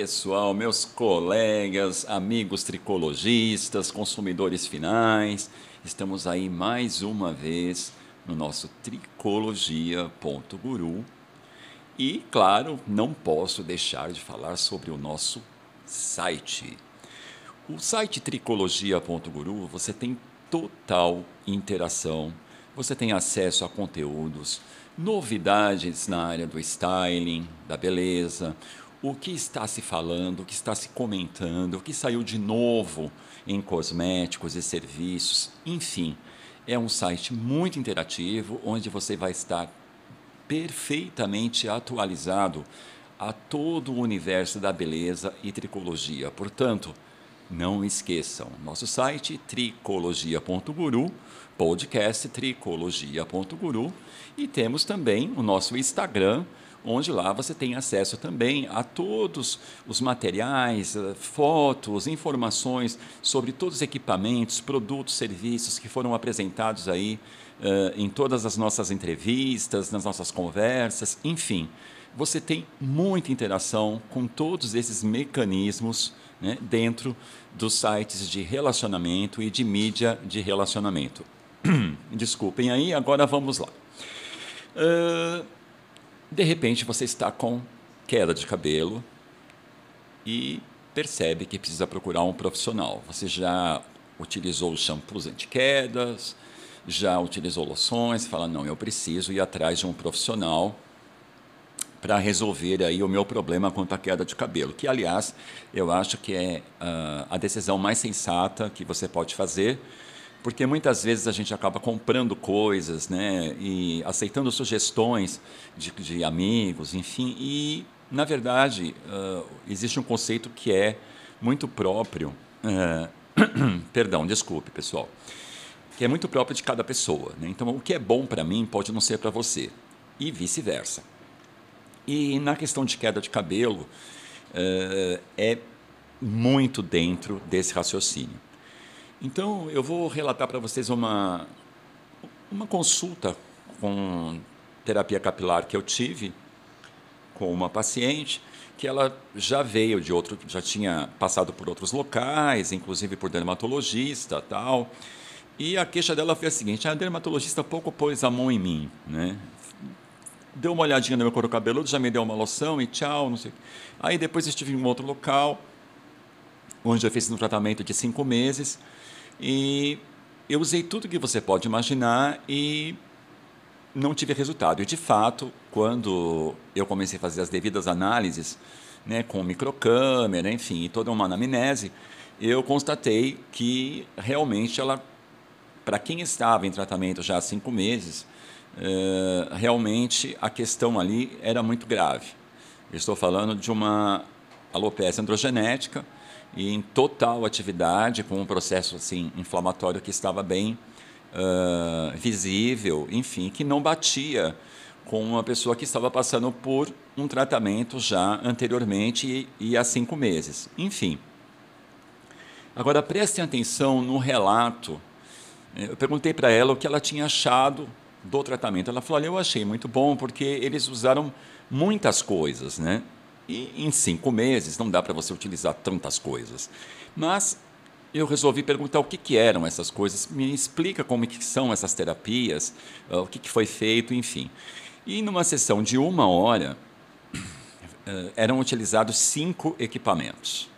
pessoal, meus colegas, amigos tricologistas, consumidores finais. Estamos aí mais uma vez no nosso tricologia.guru. E, claro, não posso deixar de falar sobre o nosso site. O site tricologia.guru você tem total interação, você tem acesso a conteúdos, novidades na área do styling, da beleza, o que está se falando, o que está se comentando, o que saiu de novo em cosméticos e serviços, enfim. É um site muito interativo onde você vai estar perfeitamente atualizado a todo o universo da beleza e tricologia. Portanto, não esqueçam, nosso site tricologia.guru, podcast tricologia.guru e temos também o nosso Instagram, onde lá você tem acesso também a todos os materiais, eh, fotos, informações sobre todos os equipamentos, produtos, serviços que foram apresentados aí uh, em todas as nossas entrevistas, nas nossas conversas, enfim. Você tem muita interação com todos esses mecanismos né, dentro dos sites de relacionamento e de mídia de relacionamento. Desculpem aí, agora vamos lá. Uh, de repente você está com queda de cabelo e percebe que precisa procurar um profissional. Você já utilizou shampoos anti-quedas, já utilizou loções, fala, não, eu preciso ir atrás de um profissional para resolver aí o meu problema quanto à queda de cabelo, que aliás eu acho que é uh, a decisão mais sensata que você pode fazer, porque muitas vezes a gente acaba comprando coisas, né, e aceitando sugestões de, de amigos, enfim, e na verdade uh, existe um conceito que é muito próprio, uh, perdão, desculpe pessoal, que é muito próprio de cada pessoa. Né? Então, o que é bom para mim pode não ser para você e vice-versa. E na questão de queda de cabelo uh, é muito dentro desse raciocínio. Então, eu vou relatar para vocês uma, uma consulta com terapia capilar que eu tive com uma paciente que ela já veio de outro, já tinha passado por outros locais, inclusive por dermatologista, tal. E a queixa dela foi a seguinte: a dermatologista pouco pôs a mão em mim, né? Deu uma olhadinha no meu couro cabeludo, já me deu uma loção e tchau, não sei. Aí depois estive em um outro local, onde eu fiz um tratamento de cinco meses. E eu usei tudo que você pode imaginar e não tive resultado. E de fato, quando eu comecei a fazer as devidas análises, né, com microcâmera, enfim, e toda uma anamnese, eu constatei que realmente ela, para quem estava em tratamento já há cinco meses, uh, realmente a questão ali era muito grave. Estou falando de uma alopecia androgenética, e em total atividade, com um processo assim inflamatório que estava bem uh, visível, enfim, que não batia com uma pessoa que estava passando por um tratamento já anteriormente e, e há cinco meses. Enfim. Agora prestem atenção no relato. Eu perguntei para ela o que ela tinha achado do tratamento. Ela falou: Olha, eu achei muito bom porque eles usaram muitas coisas, né? E em cinco meses não dá para você utilizar tantas coisas. Mas eu resolvi perguntar o que, que eram essas coisas, me explica como que são essas terapias, uh, o que, que foi feito, enfim. E numa sessão de uma hora, uh, eram utilizados cinco equipamentos.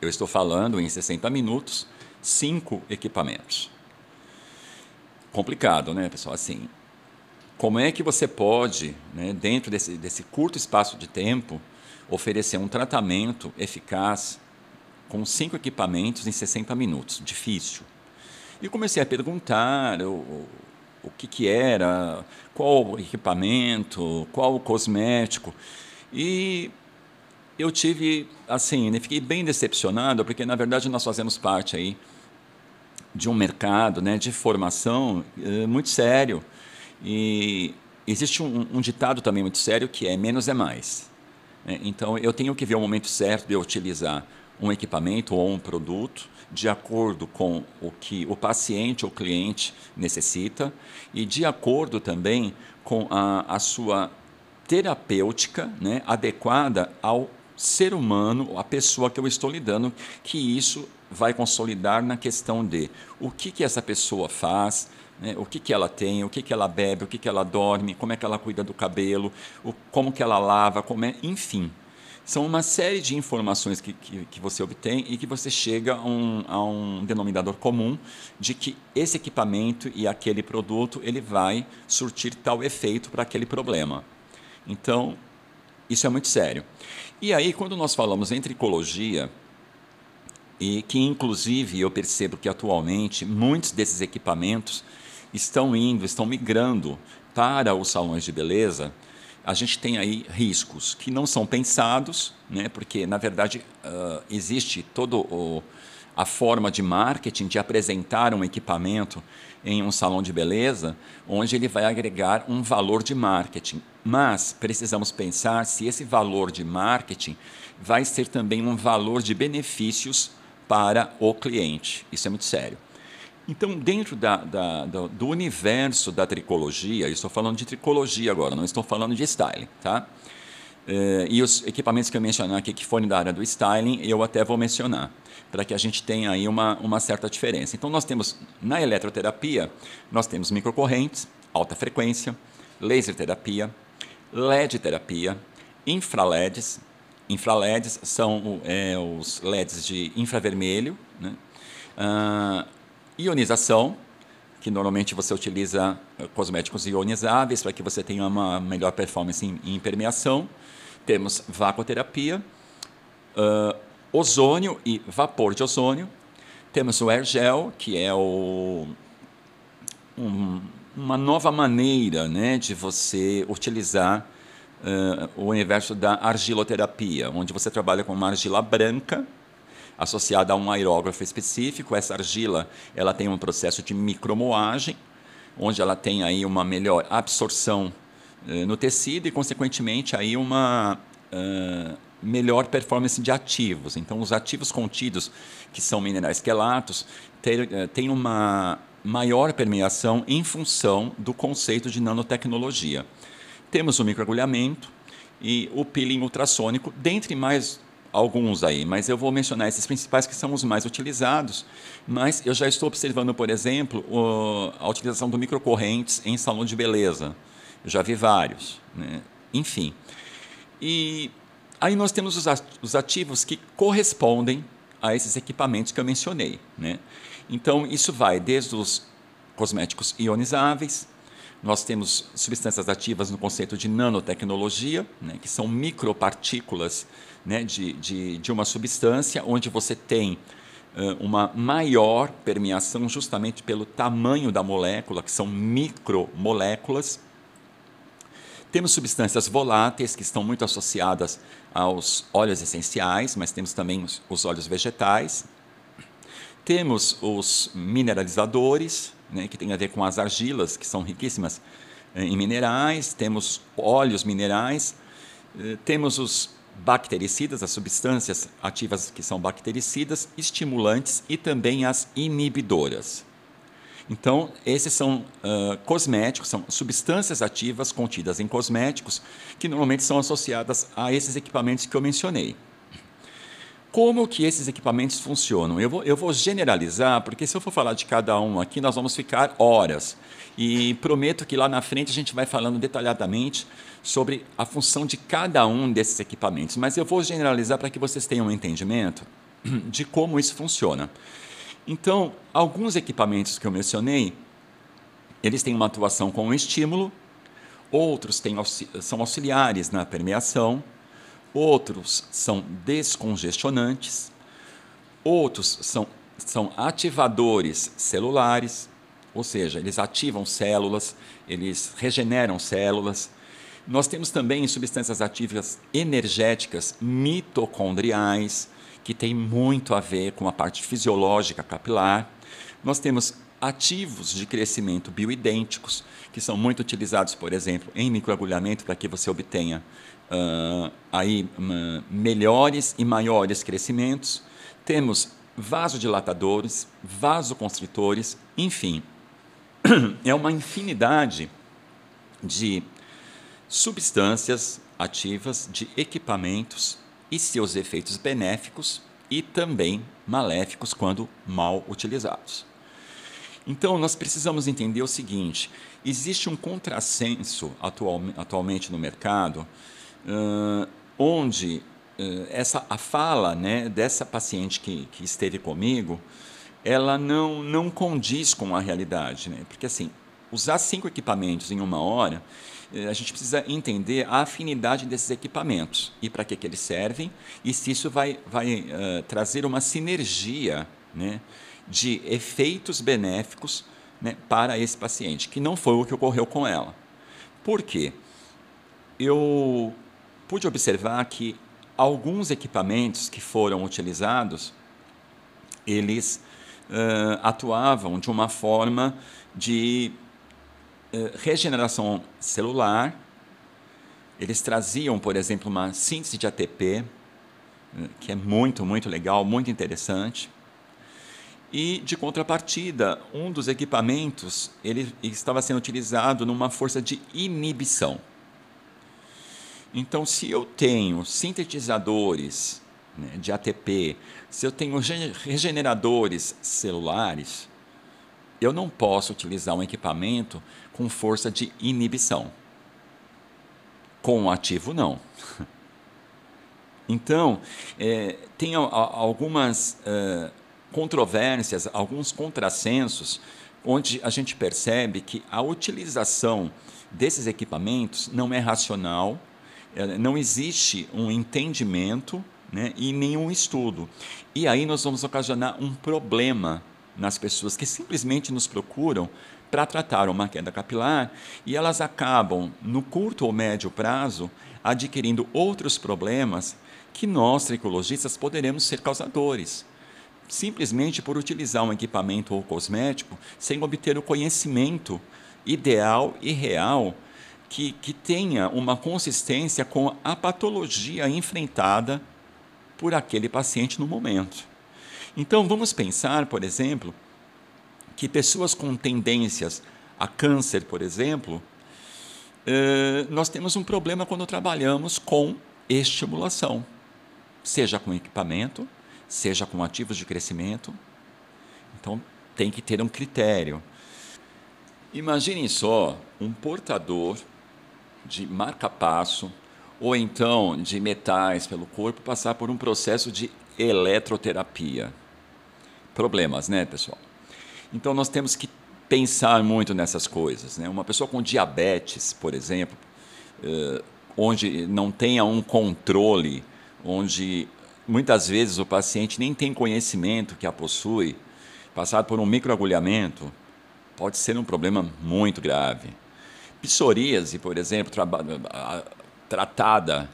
Eu estou falando em 60 minutos, cinco equipamentos. Complicado, né, pessoal? Assim, como é que você pode, né, dentro desse, desse curto espaço de tempo, oferecer um tratamento eficaz com cinco equipamentos em 60 minutos. Difícil. E comecei a perguntar o, o que, que era, qual o equipamento, qual o cosmético. E eu tive, assim, né, fiquei bem decepcionado, porque na verdade nós fazemos parte aí de um mercado né, de formação é, muito sério. E existe um, um ditado também muito sério que é menos é mais. É, então, eu tenho que ver o momento certo de utilizar um equipamento ou um produto de acordo com o que o paciente ou cliente necessita e de acordo também com a, a sua terapêutica né, adequada ao ser humano, a pessoa que eu estou lidando, que isso vai consolidar na questão de o que, que essa pessoa faz, né, o que, que ela tem, o que, que ela bebe, o que, que ela dorme, como é que ela cuida do cabelo, o, como que ela lava, como é, enfim. São uma série de informações que, que, que você obtém e que você chega a um, a um denominador comum de que esse equipamento e aquele produto ele vai surtir tal efeito para aquele problema. Então, isso é muito sério. E aí, quando nós falamos em tricologia, e que inclusive eu percebo que atualmente muitos desses equipamentos estão indo, estão migrando para os salões de beleza, a gente tem aí riscos que não são pensados, né, porque na verdade uh, existe toda a forma de marketing de apresentar um equipamento em um salão de beleza, onde ele vai agregar um valor de marketing. Mas precisamos pensar se esse valor de marketing vai ser também um valor de benefícios para o cliente. Isso é muito sério. Então, dentro da, da, do, do, universo da tricologia, estou falando de tricologia agora, não estou falando de styling, tá? É, e os equipamentos que eu mencionar aqui que forem da área do styling, eu até vou mencionar, para que a gente tenha aí uma, uma certa diferença. Então, nós temos, na eletroterapia, nós temos microcorrentes, alta frequência, laser terapia, LED terapia, infraleds. Infraleds são é, os LEDs de infravermelho, né? Ah, ionização, que normalmente você utiliza eh, cosméticos ionizáveis para que você tenha uma melhor performance em, em impermeação. Temos vacoterapia, uh, ozônio e vapor de ozônio. Temos o air gel, que é o, um, uma nova maneira né, de você utilizar uh, o universo da argiloterapia, onde você trabalha com uma argila branca associada a um aerógrafo específico. Essa argila ela tem um processo de micromoagem, onde ela tem aí uma melhor absorção uh, no tecido e, consequentemente, aí uma uh, melhor performance de ativos. Então, os ativos contidos, que são minerais quelatos, têm uh, uma maior permeação em função do conceito de nanotecnologia. Temos o microagulhamento e o peeling ultrassônico, dentre mais alguns aí, mas eu vou mencionar esses principais que são os mais utilizados. Mas eu já estou observando, por exemplo, a utilização do microcorrentes em salão de beleza. Eu já vi vários, né? enfim. E aí nós temos os ativos que correspondem a esses equipamentos que eu mencionei, né? Então isso vai desde os cosméticos ionizáveis, nós temos substâncias ativas no conceito de nanotecnologia, né, que são micropartículas né, de, de, de uma substância onde você tem uh, uma maior permeação justamente pelo tamanho da molécula, que são micromoléculas. Temos substâncias voláteis que estão muito associadas aos óleos essenciais, mas temos também os, os óleos vegetais. Temos os mineralizadores, né, que tem a ver com as argilas, que são riquíssimas eh, em minerais. Temos óleos minerais. Eh, temos os bactericidas, as substâncias ativas que são bactericidas, estimulantes e também as inibidoras. Então, esses são uh, cosméticos, são substâncias ativas contidas em cosméticos que normalmente são associadas a esses equipamentos que eu mencionei. Como que esses equipamentos funcionam? Eu vou, eu vou generalizar, porque se eu for falar de cada um aqui, nós vamos ficar horas. E prometo que lá na frente a gente vai falando detalhadamente sobre a função de cada um desses equipamentos, mas eu vou generalizar para que vocês tenham um entendimento de como isso funciona. Então, alguns equipamentos que eu mencionei, eles têm uma atuação com o estímulo, outros têm, são auxiliares na permeação, outros são descongestionantes, outros são, são ativadores celulares, ou seja, eles ativam células, eles regeneram células, nós temos também substâncias ativas energéticas mitocondriais, que tem muito a ver com a parte fisiológica capilar. Nós temos ativos de crescimento bioidênticos, que são muito utilizados, por exemplo, em microagulhamento para que você obtenha uh, aí uh, melhores e maiores crescimentos. Temos vasodilatadores, vasoconstritores, enfim, é uma infinidade de substâncias ativas de equipamentos e seus efeitos benéficos e também maléficos quando mal utilizados. Então, nós precisamos entender o seguinte: existe um contrassenso atual, atualmente no mercado, uh, onde uh, essa, a fala né, dessa paciente que, que esteve comigo, ela não, não condiz com a realidade. Né? Porque, assim, usar cinco equipamentos em uma hora, uh, a gente precisa entender a afinidade desses equipamentos e para que, que eles servem e se isso vai, vai trazer uma sinergia né, de efeitos benéficos né, para esse paciente, que não foi o que ocorreu com ela. Por quê? Eu pude observar que alguns equipamentos que foram utilizados, eles uh, atuavam de uma forma de uh, regeneração celular. Eles traziam, por exemplo, uma síntese de ATP, que é muito, muito legal, muito interessante. E, de contrapartida, um dos equipamentos ele estava sendo utilizado numa força de inibição. Então, se eu tenho sintetizadores né, de ATP, se eu tenho regeneradores celulares, eu não posso utilizar um equipamento com força de inibição. Com o ativo, não. Então, é, tem algumas uh, controvérsias, alguns contrassensos, onde a gente percebe que a utilização desses equipamentos não é racional, é, não existe um entendimento né, e nenhum estudo. E aí nós vamos ocasionar um problema nas pessoas que simplesmente nos procuram para tratar uma queda capilar e elas acabam, no curto ou médio prazo, adquirindo outros problemas que nós, tricologistas, poderemos ser causadores simplesmente por utilizar um equipamento ou cosmético sem obter o conhecimento ideal e real que, que tenha uma consistência com a patologia enfrentada por aquele paciente no momento. Então, vamos pensar, por exemplo, que pessoas com tendências a câncer, por exemplo, eh, nós temos um problema quando trabalhamos com estimulação, seja com equipamento, seja com ativos de crescimento. Então, tem que ter um critério. Imaginem só um portador de marca-passo ou então de metais pelo corpo passar por um processo de eletroterapia. Problemas, né, pessoal? Então, nós temos que pensar muito nessas coisas. Né? Uma pessoa com diabetes, por exemplo, eh, onde não tenha um controle, onde muitas vezes o paciente nem tem conhecimento que a possui, passar por um microagulhamento, pode ser um problema muito grave. Psoríase, por exemplo, tratada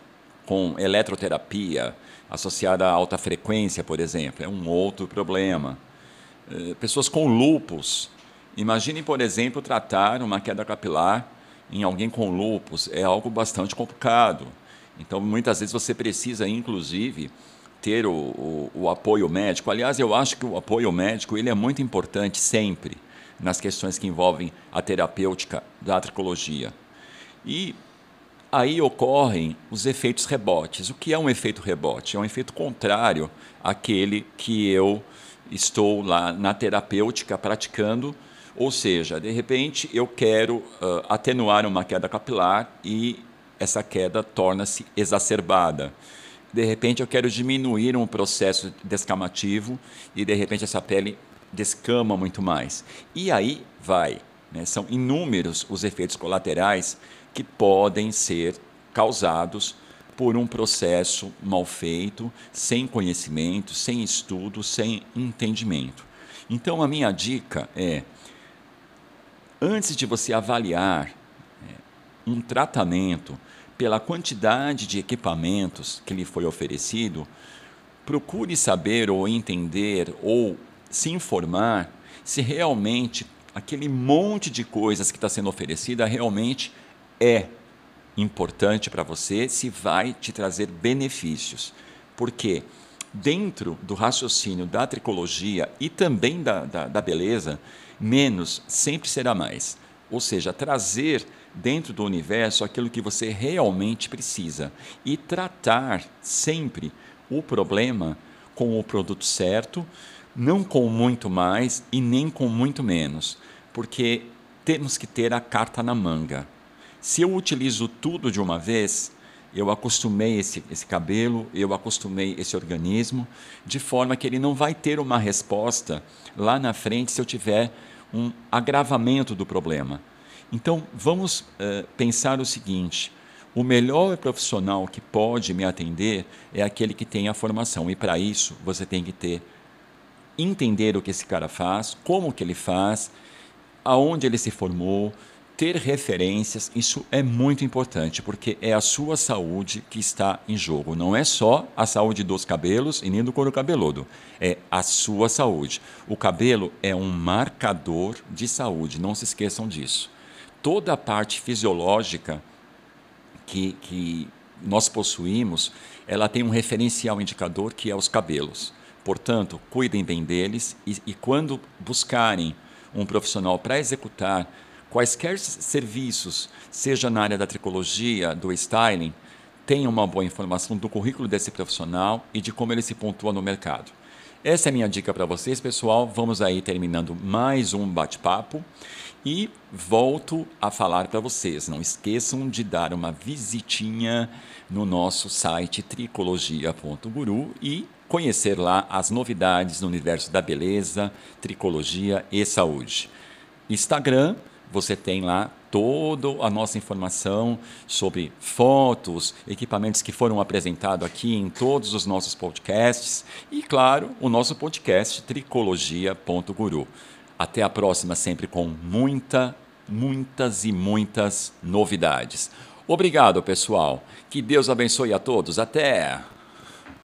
com eletroterapia, associada a alta frequência, por exemplo, é um outro problema. Eh, pessoas com lupus, imaginem, por exemplo, tratar uma queda capilar em alguém com lupus, é algo bastante complicado. Então, muitas vezes você precisa, inclusive, ter o, o, o, apoio médico. Aliás, eu acho que o apoio médico ele é muito importante sempre nas questões que envolvem a terapêutica da tricologia. E aí ocorrem os efeitos rebotes. O que é um efeito rebote? É um efeito contrário àquele que eu estou lá na terapêutica praticando. Ou seja, de repente eu quero uh, atenuar uma queda capilar e essa queda torna-se exacerbada de repente eu quero diminuir um processo descamativo e de repente essa pele descama muito mais. E aí vai. Né? São inúmeros os efeitos colaterais que podem ser causados por um processo mal feito, sem conhecimento, sem estudo, sem entendimento. Então a minha dica é: antes de você avaliar né, um tratamento pela quantidade de equipamentos que lhe foi oferecido, procure saber ou entender ou se informar se realmente aquele monte de coisas que está sendo oferecida realmente é importante para você, se vai te trazer benefícios. Porque dentro do raciocínio da tricologia e também da, da, da beleza, menos sempre será mais. ou seja, trazer dentro do universo aquilo que você realmente precisa e tratar sempre o problema com o produto certo, não com muito mais e nem com muito menos, porque temos que ter a carta na manga. Se eu utilizo tudo de uma vez, eu acostumei esse, esse cabelo, eu acostumei esse organismo, de forma que ele não vai ter uma resposta lá na frente se eu tiver um agravamento do problema. Então, vamos uh, pensar o seguinte: o melhor profissional que pode me atender é aquele que tem a formação, e para isso você tem que ter entender o que esse cara faz, como que ele faz, aonde ele se formou, ter referências, isso é muito importante, porque é a sua saúde que está em jogo. Não é só a saúde dos cabelos e nem do couro cabeludo, é a sua saúde. O cabelo é um marcador de saúde, não se esqueçam disso. Toda a parte fisiológica que, que nós possuímos, ela tem um referencial indicador que é os cabelos. Portanto, cuidem bem deles e, e quando buscarem um profissional para executar quaisquer serviços, seja na área da tricologia, do styling, tenham uma boa informação do currículo desse profissional e de como ele se pontua no mercado. Essa é a minha dica para vocês, pessoal. Vamos aí terminando mais um bate-papo e volto a falar para vocês. Não esqueçam de dar uma visitinha no nosso site tricologia.guru e conhecer lá as novidades no universo da beleza, tricologia e saúde. Instagram você tem lá toda a nossa informação sobre fotos, equipamentos que foram apresentados aqui em todos os nossos podcasts e, claro, o nosso podcast tricologia.guru. Até a próxima, sempre com muita, muitas e muitas novidades. Obrigado, pessoal. Que Deus abençoe a todos. Até!